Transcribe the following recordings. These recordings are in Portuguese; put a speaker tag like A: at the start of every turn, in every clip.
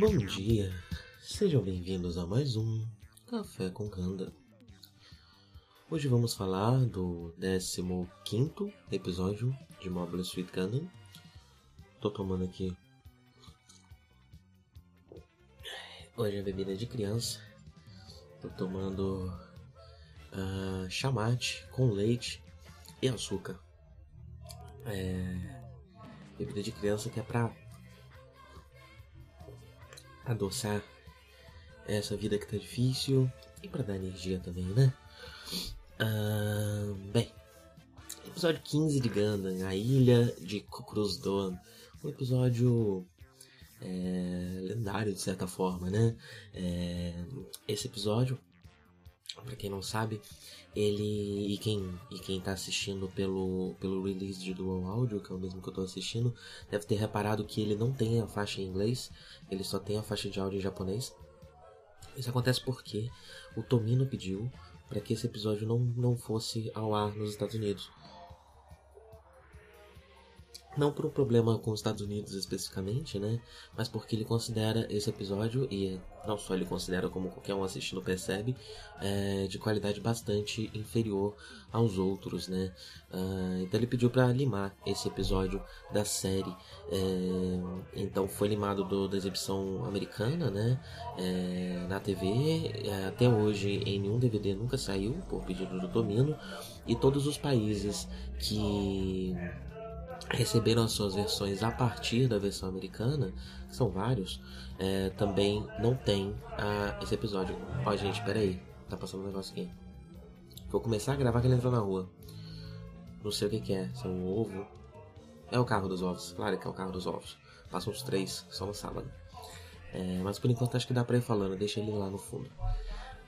A: Bom dia, sejam bem-vindos a mais um Café com Kanda. Hoje vamos falar do 15 episódio de Mobile Suit Gundam. Tô tomando aqui hoje é bebida de criança. Tô tomando uh, chamate com leite e açúcar. É bebida de criança que é pra adoçar essa vida que tá difícil e para dar energia também, né? Uh, bem, episódio 15 de Gundam, a ilha de Kukrusdoan. Um episódio é, lendário de certa forma, né? É, esse episódio, para quem não sabe, ele e quem e quem tá assistindo pelo pelo release de Dual Audio, que é o mesmo que eu tô assistindo, deve ter reparado que ele não tem a faixa em inglês, ele só tem a faixa de áudio em japonês. Isso acontece porque o Tomino pediu para que esse episódio não, não fosse ao ar nos Estados Unidos. Não por um problema com os Estados Unidos especificamente, né? Mas porque ele considera esse episódio, e não só ele considera, como qualquer um assistindo percebe, é, de qualidade bastante inferior aos outros, né? Uh, então ele pediu para limar esse episódio da série. É, então foi limado do, da exibição americana, né? É, na TV. É, até hoje em nenhum DVD nunca saiu, por pedido do Domino. E todos os países que receberam as suas versões a partir da versão americana, que são vários, é, também não tem a, esse episódio. Ó, gente, peraí, tá passando um negócio aqui. Vou começar a gravar que ele entrou na rua. Não sei o que, que é, se é um ovo. É o carro dos ovos, claro que é o carro dos ovos. Passam uns três, só no sábado. É, mas por enquanto acho que dá pra ir falando, deixa ele lá no fundo.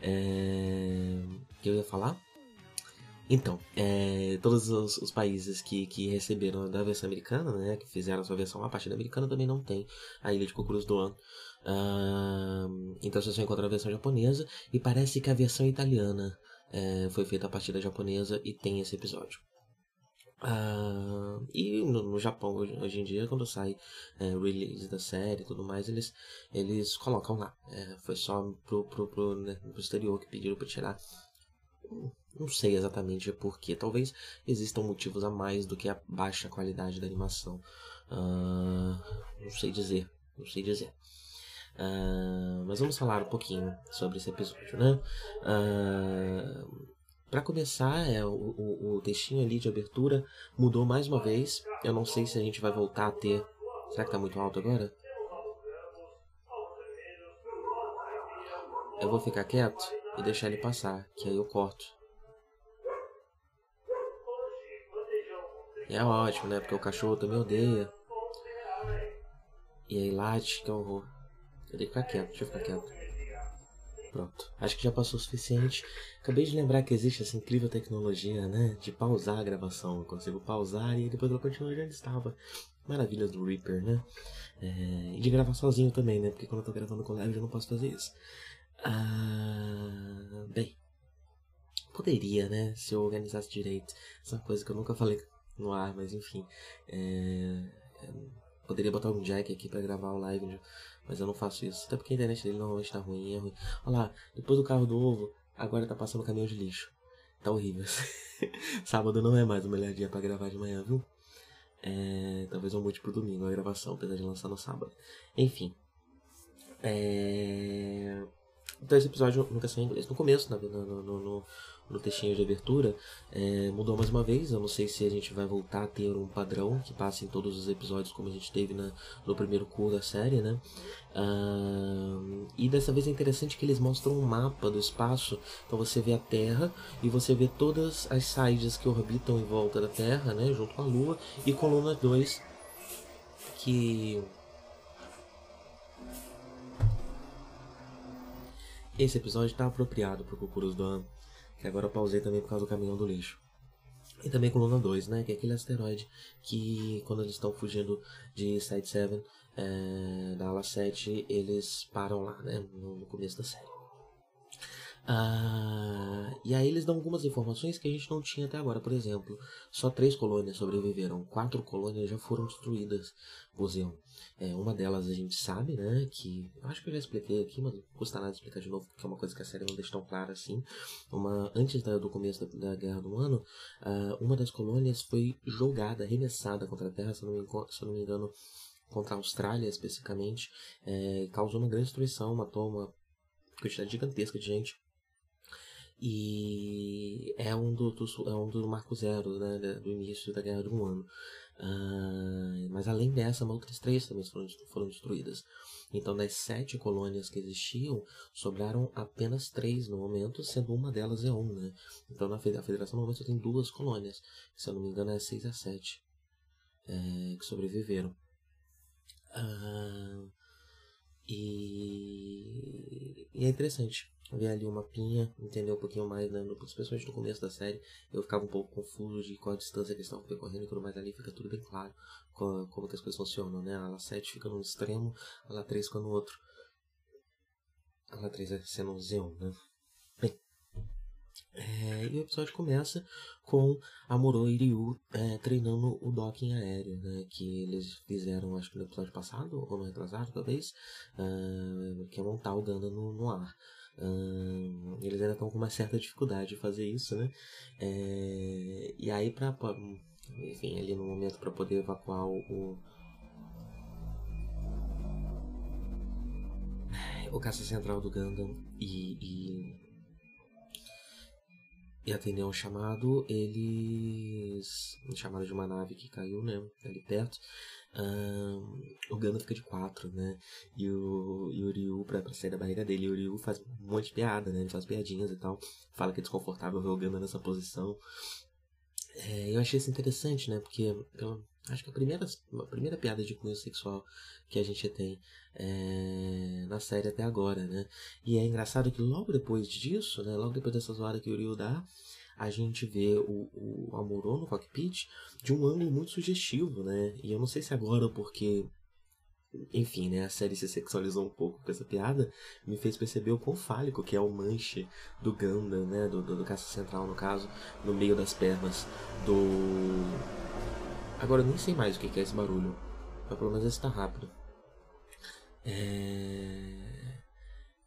A: É... Que eu ia falar? Então, é, todos os, os, países que, que receberam da versão americana, né, que fizeram sua versão a partir da americana, também não tem a Ilha de Cucuruz do Ano. Uh, então você só encontra a versão japonesa e parece que a versão italiana é, foi feita a partir da japonesa e tem esse episódio. Uh, e no, no, Japão hoje, em dia quando sai é, release da série e tudo mais eles eles colocam lá é, foi só pro, pro, pro, né, pro exterior que pediram para tirar não sei exatamente porquê. Talvez existam motivos a mais do que a baixa qualidade da animação. Uh, não sei dizer. Não sei dizer. Uh, mas vamos falar um pouquinho sobre esse episódio, né? Uh, para começar, é, o, o, o, textinho ali de abertura mudou mais uma vez. Eu não sei se a gente vai voltar a ter. Será que tá muito alto agora? Eu vou ficar quieto e deixar ele passar, que aí eu corto. É ótimo, né? Porque o cachorro também odeia. E aí late, que horror. Eu tenho que ficar quieto, deixa eu ficar quieto. Pronto. Acho que já passou o suficiente. Acabei de lembrar que existe essa incrível tecnologia, né? De pausar a gravação. Eu consigo pausar e depois ela continua onde estava. Maravilhas do Reaper, né? É... E de gravar sozinho também, né? Porque quando eu tô gravando com live eu não posso fazer isso. Ah... Bem. Poderia, né? Se eu organizasse direito. Essa coisa que eu nunca falei no ar, mas enfim. É, é, poderia botar um jack aqui para gravar o live, mas eu não faço isso. Até porque a internet dele normalmente tá ruim, é ruim. Olha lá, depois do carro do ovo, agora tá passando caminhão de lixo. Tá horrível. Sábado não é mais o melhor dia para gravar de manhã, viu? É, talvez eu mude pro domingo a gravação, apesar de lançar no sábado. Enfim. É... Então esse episódio nunca saiu em inglês. No começo, no, no, no, no textinho de abertura, é, mudou mais uma vez. Eu não sei se a gente vai voltar a ter um padrão que passe em todos os episódios como a gente teve na, no primeiro curso da série, né? Uh, e dessa vez é interessante que eles mostram um mapa do espaço. Então você vê a Terra e você vê todas as sides que orbitam em volta da Terra, né? Junto com a Lua e coluna 2 que esse episódio está apropriado para o Cucurus do ano que agora eu pausei também por causa do caminhão do lixo. E também com Luna 2, né? Que é aquele asteroide que quando eles estão fugindo de Side 7, é, da ala 7, eles param lá, né? No, começo da série. Uh, e aí eles dão algumas informações que a gente não tinha até agora. Por exemplo, só três colônias sobreviveram, quatro colônias já foram destruídas Zeon. É, uma delas a gente sabe, né? Que acho que eu já expliquei aqui, mas não custa nada explicar de novo, porque é uma coisa que a série não deixa tão clara assim. Uma, antes da, do começo da, da Guerra do Ano, uh, uma das colônias foi jogada, arremessada contra a Terra, se eu não me, se não me engano, contra a Austrália especificamente. É, causou uma grande destruição, matou uma quantidade gigantesca de gente. E é um do, do, é um do marco zero, né, do início da Guerra de um Ano. Uh, mas além dessa, outras três também foram, foram destruídas. Então, das sete colônias que existiam, sobraram apenas três no momento, sendo uma delas Eon, né? Então, na Federação no momento só tem duas colônias, se eu não me engano é seis a sete é, que sobreviveram. Uh, e, e é interessante ver ali o mapinha, entender um pouquinho mais, né? Principalmente no começo da série, eu ficava um pouco confuso de qual a distância que eles estavam percorrendo e tudo mais ali, fica tudo bem claro como, como que as coisas funcionam, né? A ala 7 fica num extremo, a ala 3 fica no outro. A ala 3 é sendo um Zeon, né? Bem, é, e o episódio começa com Amuro e Ryu é, treinando o docking aéreo, né? Que eles fizeram, acho que no episódio passado, ou no retrasado, talvez, uh, que é montar o Ganda no, no ar. Uh, eles ainda estão com uma certa dificuldade de fazer isso, né? É, e aí, pra, enfim, ali no momento para poder evacuar o, o, o caça central do Gundam e, e, e atender um chamado, eles. Um chamado de uma nave que caiu, né? Ali perto. O Ganda fica de quatro, né? E o, e o Ryu, pra, pra sair da barreira dele, o Ryu faz um monte de piada, né? Ele faz piadinhas e tal. Fala que é desconfortável ver o Ganda nessa posição. É, eu achei isso interessante, né? Porque pelo, acho que a primeira, a primeira piada de cunho sexual que a gente tem é, na série até agora, né? E é engraçado que logo depois disso, né? Logo depois dessa zoada que o Ryu dá, a gente vê o, o Amorô no cockpit de um ângulo muito sugestivo, né? E eu não sei se agora porque enfim, né, a série se sexualizou um pouco com essa piada, me fez perceber o quão fálico que é o manche do Ganda, né, do, do, do caça central no caso, no meio das pernas do... Agora eu nem sei mais o que é esse barulho, mas pelo menos esse tá rápido. É...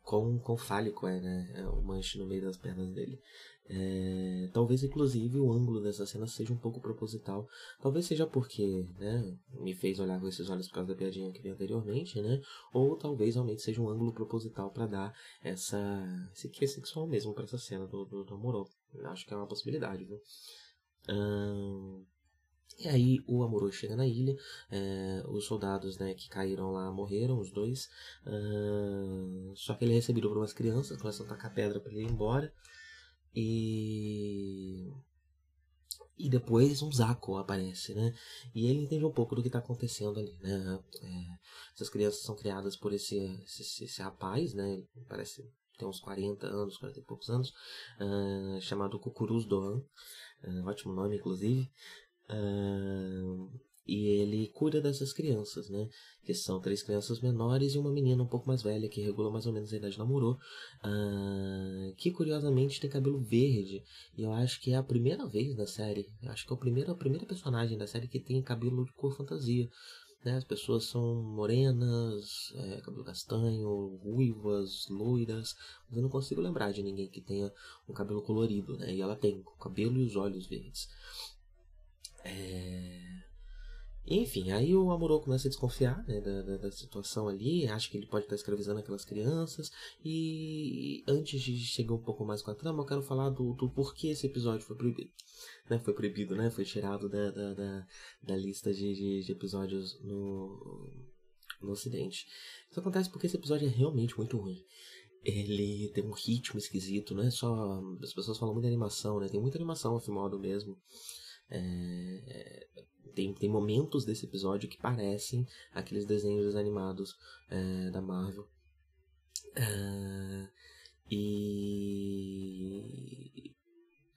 A: Quão, quão fálico é, né, é o manche no meio das pernas dele. É, talvez, inclusive, o ângulo dessa cena seja um pouco proposital. Talvez seja porque, né, me fez olhar com esses olhos por causa da piadinha que vi anteriormente, né? Ou talvez realmente seja um ângulo proposital para dar essa esse que é sexual mesmo para essa cena do, do, do Amorô. Acho que é uma possibilidade, viu? E aí o Amorô chega na ilha, é, os soldados né, que caíram lá morreram, os dois. só que ele é recebido por umas crianças, começam a tacar pedra para ele ir embora. E e depois um Zaco aparece, né? E ele entende um pouco do que está acontecendo ali, né? É, essas crianças são criadas por esse, esse, esse rapaz, né? Parece ter uns 40 anos, 40 e poucos anos, uh, chamado Cucuruz Doan, uh, ótimo nome, inclusive. Uh, e ele cuida dessas crianças, né? Que são três crianças menores e uma menina um pouco mais velha, que regula mais ou menos a idade namorou, uh, que curiosamente tem cabelo verde. E eu acho que é a primeira vez na série, acho que é o primeiro, a primeira personagem da série que tem cabelo de cor fantasia. Né? As pessoas são morenas, é, cabelo castanho, ruivas, loiras, mas eu não consigo lembrar de ninguém que tenha um cabelo colorido, né? E ela tem o cabelo e os olhos verdes. É... Enfim, aí o Amorô começa a desconfiar né, da, da, da, situação ali, acha que ele pode estar escravizando aquelas crianças. E antes de chegar um pouco mais com a trama, eu quero falar do, do porquê esse episódio foi proibido. Né, foi proibido, né? Foi tirado da, da, da, da lista de, de, de, episódios no, no ocidente. Isso acontece porque esse episódio é realmente muito ruim. Ele tem um ritmo esquisito, não é só. As pessoas falam muito de animação, né? Tem muita animação, modo mesmo. É, tem, tem momentos desse episódio que parecem aqueles desenhos animados é, da Marvel. É, e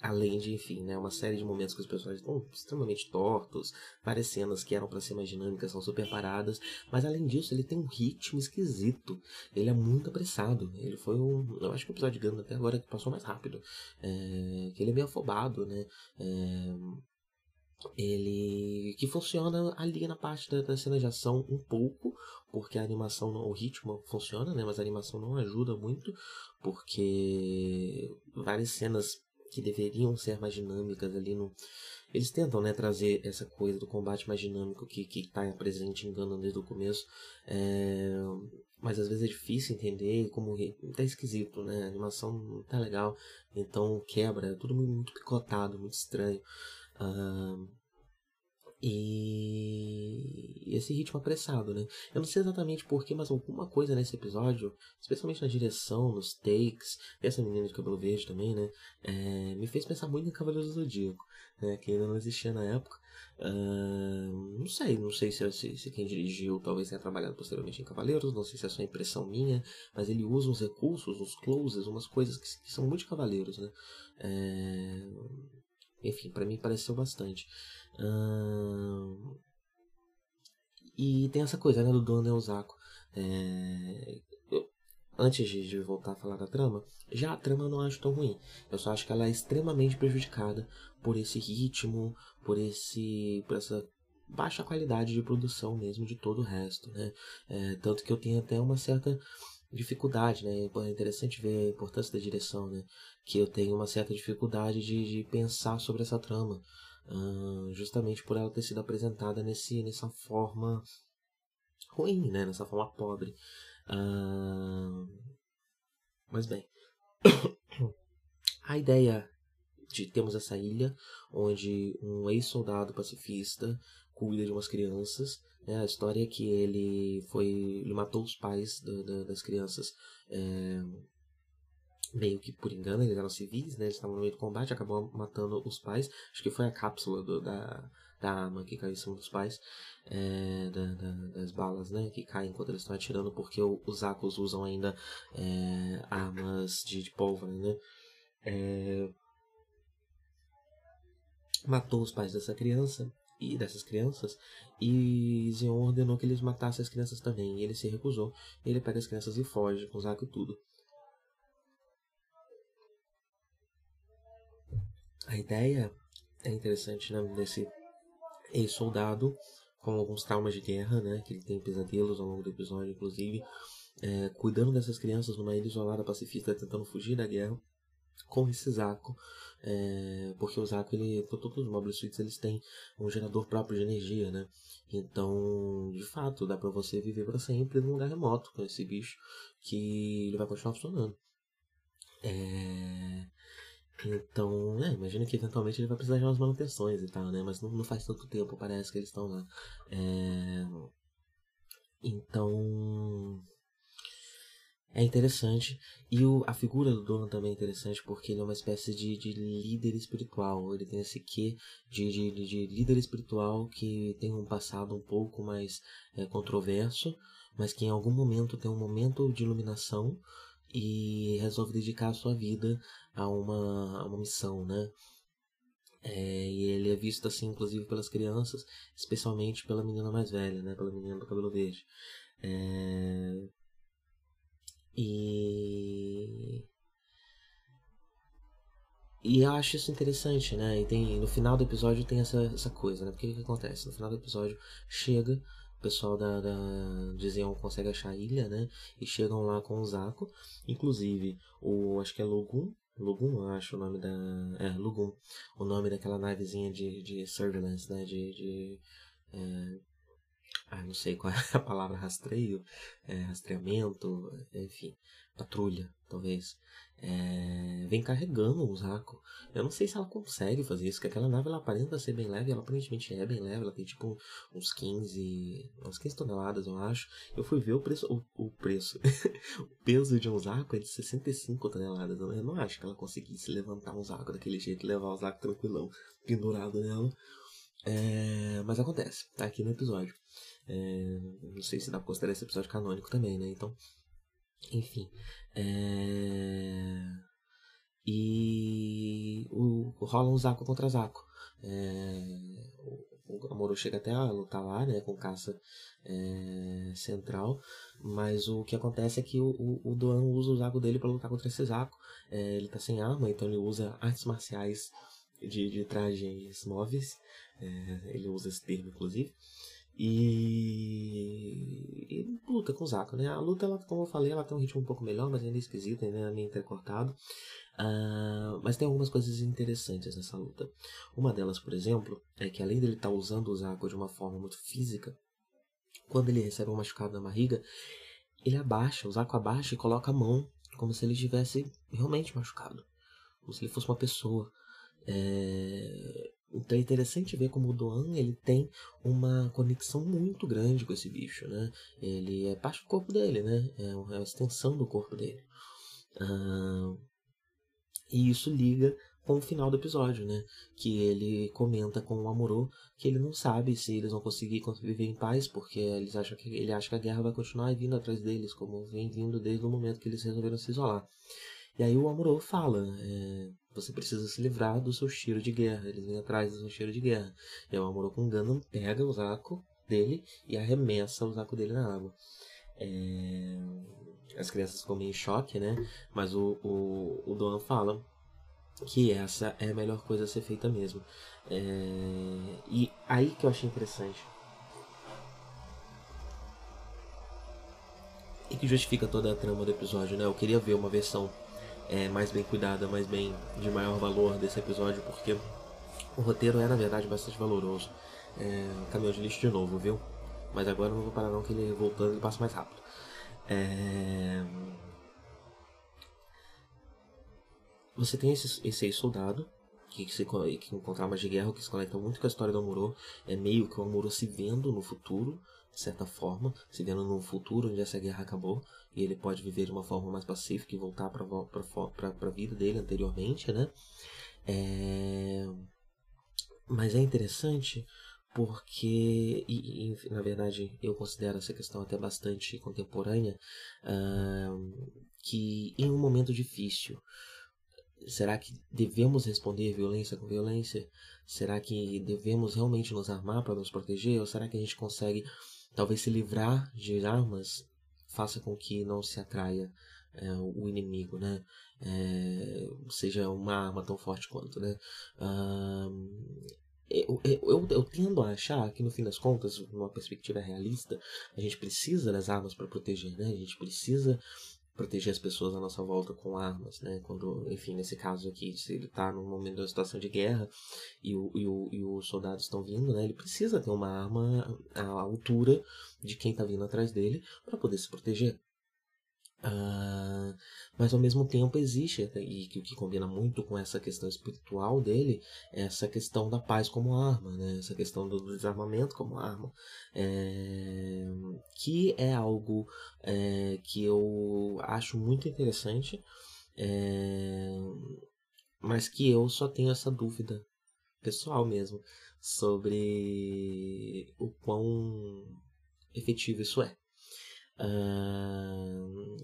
A: além de, enfim, né, uma série de momentos que os personagens estão extremamente tortos, várias cenas que eram para ser mais dinâmicas são super paradas, mas além disso ele tem um ritmo esquisito, ele é muito apressado, ele foi um, eu acho que o episódio de Gundam até agora passou mais rápido, é, que ele é meio afobado, né, é, ele que funciona ali na parte da, da, cena de ação um pouco, porque a animação, o ritmo funciona, né, mas a animação não ajuda muito, porque várias cenas que deveriam ser mais dinâmicas ali no eles tentam né trazer essa coisa do combate mais dinâmico que que está presente em Gundam desde o começo é... mas às vezes é difícil entender como tá esquisito né a animação não tá legal então quebra é tudo muito picotado muito estranho uh... E esse ritmo apressado, né? Eu não sei exatamente porquê, mas alguma coisa nesse episódio, especialmente na direção, nos takes, essa menina de cabelo verde também, né? É, me fez pensar muito em Cavaleiros do Zodíaco, né? Que ainda não existia na época. Não sei, não sei se, se, se, quem dirigiu talvez tenha trabalhado posteriormente em Cavaleiros, não sei se é só impressão minha, mas ele usa uns recursos, uns closes, umas coisas que, que são muito de Cavaleiros, né? É, enfim, para mim pareceu bastante. E tem essa coisa, né, do Don Neusako. É... Eu, antes de, de, voltar a falar da trama, já a trama eu não acho tão ruim. Eu só acho que ela é extremamente prejudicada por esse ritmo, por esse, por essa baixa qualidade de produção mesmo de todo o resto, né? É, tanto que eu tenho até uma certa dificuldade, né? É interessante ver a importância da direção, né? Que eu tenho uma certa dificuldade de, de pensar sobre essa trama, uh, justamente por ela ter sido apresentada nesse, nessa forma ruim, né? Nessa forma pobre. Uh, mas bem, a ideia de termos essa ilha onde um ex-soldado pacifista cuida de umas crianças é, a história é que ele foi. ele matou os pais da, da, das crianças. É, meio que por engano, eles eram civis, né? Eles estavam no meio do combate, acabou matando os pais. Acho que foi a cápsula do, da, da arma que caiu em cima dos pais, é, da, da, das balas, né? Que caem enquanto eles estão atirando, porque o, os Akos usam ainda é, armas de, de pólvora, né? É, matou os pais dessa criança e dessas crianças e Zeon ordenou que eles matassem as crianças também. E ele se recusou. Ele pega as crianças e foge com Zaku e tudo. A ideia é interessante né, desse ex-soldado com alguns traumas de guerra, né? Que ele tem pesadelos ao longo do episódio, inclusive. É, cuidando dessas crianças numa ilha isolada pacifista, tentando fugir da guerra com esse Zaco é, porque o Zaco, ele, todos os Mobile Suites eles têm um gerador próprio de energia, né? Então, de fato, dá para você viver para sempre num lugar remoto com esse bicho que ele vai continuar funcionando. É... Então, é, imagina que eventualmente ele vai precisar de umas manutenções e tal, né? Mas não, não faz tanto tempo, parece que eles estão lá. É... Então, é interessante. E o, a figura do dono também é interessante porque ele é uma espécie de, de líder espiritual. Ele tem esse quê de, de, de líder espiritual que tem um passado um pouco mais é, controverso, mas que em algum momento tem um momento de iluminação e resolve dedicar a sua vida a uma, a uma missão, né? É, e ele é visto assim, inclusive pelas crianças, especialmente pela menina mais velha, né? Pela menina do cabelo verde. É, e. E eu acho isso interessante, né? E tem, no final do episódio tem essa, essa coisa, né? Porque o que acontece? No final do episódio chega, o pessoal da, da de consegue achar a ilha, né? E chegam lá com o Zaco. Inclusive, o. acho que é Logun. Logun, acho o nome da. É, Logun. O nome daquela navezinha de, de surveillance, né? De. de é, ah, não sei qual é a palavra, rastreio, é, rastreamento, enfim, patrulha, talvez, é, vem carregando um saco. Eu não sei se ela consegue fazer isso, porque aquela nave ela aparenta ser bem leve, ela aparentemente é bem leve, ela tem tipo uns 15, uns 15 toneladas, eu acho. Eu fui ver o preço, o, o preço, o peso de um saco é de 65 toneladas. Eu não acho que ela conseguisse levantar um saco daquele jeito, levar o saco tranquilão, pendurado nela. É, mas acontece, tá aqui no episódio. É, não sei se dá pra considerar esse episódio canônico também, né? Então, enfim. É... E o, rola um Zaco contra Zaco. É, o Amuro chega até a lutar lá, né, com caça é, central, mas o que acontece é que o, o, o Doan usa o Zaco dele para lutar contra esse Zaco. É, ele tá sem arma, então ele usa artes marciais de, de trajes móveis, é, ele usa esse termo inclusive, e, e luta com o Zaco, né? A luta, ela, como eu falei, ela tem um ritmo um pouco melhor, mas ainda é esquisita, ainda é meio entrecortado. Uh, mas tem algumas coisas interessantes nessa luta. Uma delas, por exemplo, é que além dele estar tá usando o Zaco de uma forma muito física, quando ele recebe um machucado na barriga, ele abaixa, o Zaco abaixa e coloca a mão como se ele estivesse realmente machucado, como se ele fosse uma pessoa. É... Então é interessante ver como o Doan ele tem uma conexão muito grande com esse bicho, né? Ele é parte do corpo dele, né? É uma extensão do corpo dele. Uh, e isso liga com o final do episódio, né? Que ele comenta com o Amorô que ele não sabe se eles vão conseguir viver em paz, porque eles acham que, ele acha que a guerra vai continuar vindo atrás deles, como vem vindo desde o momento que eles resolveram se isolar. E aí o Amorô fala, é, você precisa se livrar do seu cheiro de guerra. Eles vêm atrás do seu cheiro de guerra. E o Amorô com Gundam pega o Zaco dele e arremessa o Zaco dele na água. É, as crianças ficam meio em choque, né? Mas o, o, o Doan fala que essa é a melhor coisa a ser feita mesmo. É... E aí que eu achei interessante. E que justifica toda a trama do episódio, né? Eu queria ver uma versão é, mais bem cuidada, mais bem de maior valor desse episódio, porque o roteiro é na verdade bastante valoroso. É, caminhão de lixo de novo, viu? Mas agora não vou parar não que ele voltando ele passa mais rápido. É... Você tem esse, esse ex-soldado que, se, que encontra armas de guerra, que se conecta muito com a história do Amuro. É meio que o Amuro se vendo no futuro, de certa forma, se vendo no futuro onde essa guerra acabou. E ele pode viver de uma forma mais pacífica e voltar para a vida dele anteriormente, né? É... Mas é interessante porque, e, e, na verdade eu considero essa questão até bastante contemporânea, uh, que em um momento difícil, Será que devemos responder violência com violência? Será que devemos realmente nos armar para nos proteger? Ou será que a gente consegue, talvez, se livrar de armas, faça com que não se atraia é, o inimigo, né? É, seja uma arma tão forte quanto, né? eu, eu, eu, tendo a achar que no fim das contas, numa perspectiva realista, a gente precisa das armas para proteger, né? A gente precisa proteger as pessoas à nossa volta com armas, né? Quando, enfim, nesse caso aqui, se ele está num momento de uma situação de guerra e, o, e, o, e os soldados estão vindo, né? Ele precisa ter uma arma à altura de quem está vindo atrás dele para poder se proteger. Uh, mas ao mesmo tempo existe, e que o que combina muito com essa questão espiritual dele, é essa questão da paz como arma, né? essa questão do desarmamento como arma, é, que é algo é, que eu acho muito interessante, é, mas que eu só tenho essa dúvida pessoal mesmo sobre o quão efetivo isso é.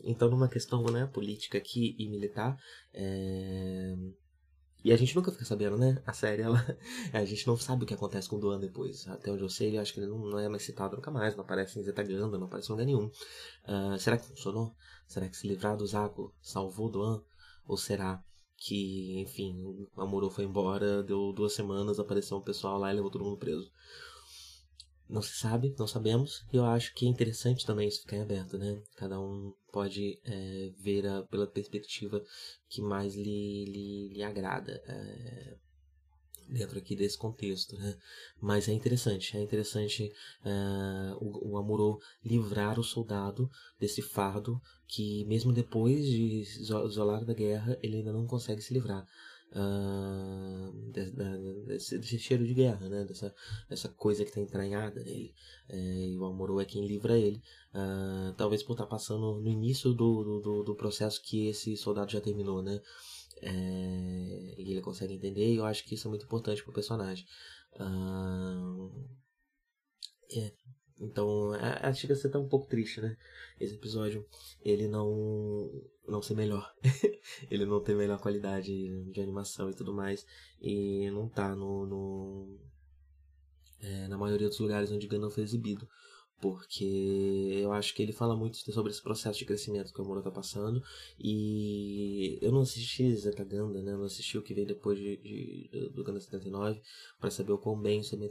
A: Então, numa questão né, política aqui e militar, é... e a gente nunca fica sabendo, né? A série, ela... a gente não sabe o que acontece com o Duan depois. Até onde eu sei, eu acho que ele não, é mais citado nunca mais, não aparece em Zetaganda, não aparece em lugar nenhum. Uh, será que funcionou? Será que se livrar do Zago salvou Duan? Ou será que, enfim, o Amorô foi embora, deu duas semanas, apareceu um pessoal lá e levou todo mundo preso? Não se sabe, não sabemos. E eu acho que é interessante também isso ficar em aberto, né? Cada um pode é, ver a, pela perspectiva que mais lhe, lhe, lhe agrada. É, dentro aqui desse contexto, né? Mas é interessante, é interessante uh, o, o Amuro livrar o soldado desse fardo que mesmo depois de isolar da guerra ele ainda não consegue se livrar desse, desse, cheiro de guerra, né? Dessa, dessa coisa que está entranhada nele. É, e o Amorô é quem livra ele. Uh, talvez por estar tá passando no início do, do, do, processo que esse soldado já terminou, né? É, e ele consegue entender, e eu acho que isso é muito importante pro personagem. Uh, é,
B: Então, é, é, chega a ser até um pouco triste, né? Esse episódio, ele não não ser melhor. ele não ter melhor qualidade de animação e tudo mais. E não tá no, no é, na maioria dos lugares onde Gundam foi exibido porque eu acho que ele fala muito sobre esse processo de crescimento que o Moro tá passando e eu não assisti Zeta Ganda, né? Eu não assisti o que veio depois de, de do Ganda 79 para saber o quão bem isso é,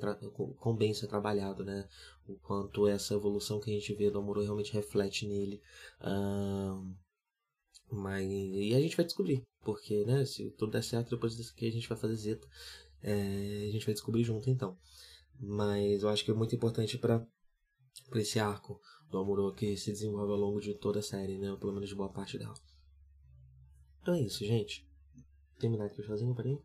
B: quão bem isso é trabalhado, né? O quanto essa evolução que a gente vê do Amor realmente reflete nele. Um, mas e a gente vai descobrir, porque, né? Se tudo der certo depois disso aqui a gente vai fazer Zeta, é, a gente vai descobrir junto então. Mas eu acho que é muito importante para por esse arco do Amuro que se desenvolve ao longo de toda a série, né? Pelo menos de boa parte dela. Então é isso, gente. Vou terminar aqui o chazinho, peraí.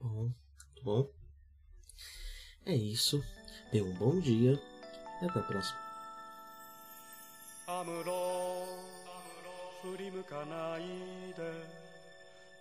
B: Bom, bom. É isso. Tenha um bom dia e até a próxima. 振り向かないで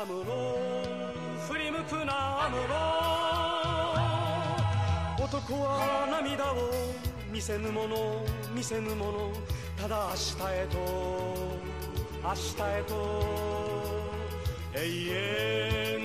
B: 振り向くなアムロ。男は涙を見せぬもの見せぬもの。ただ明日へと明日へと。永遠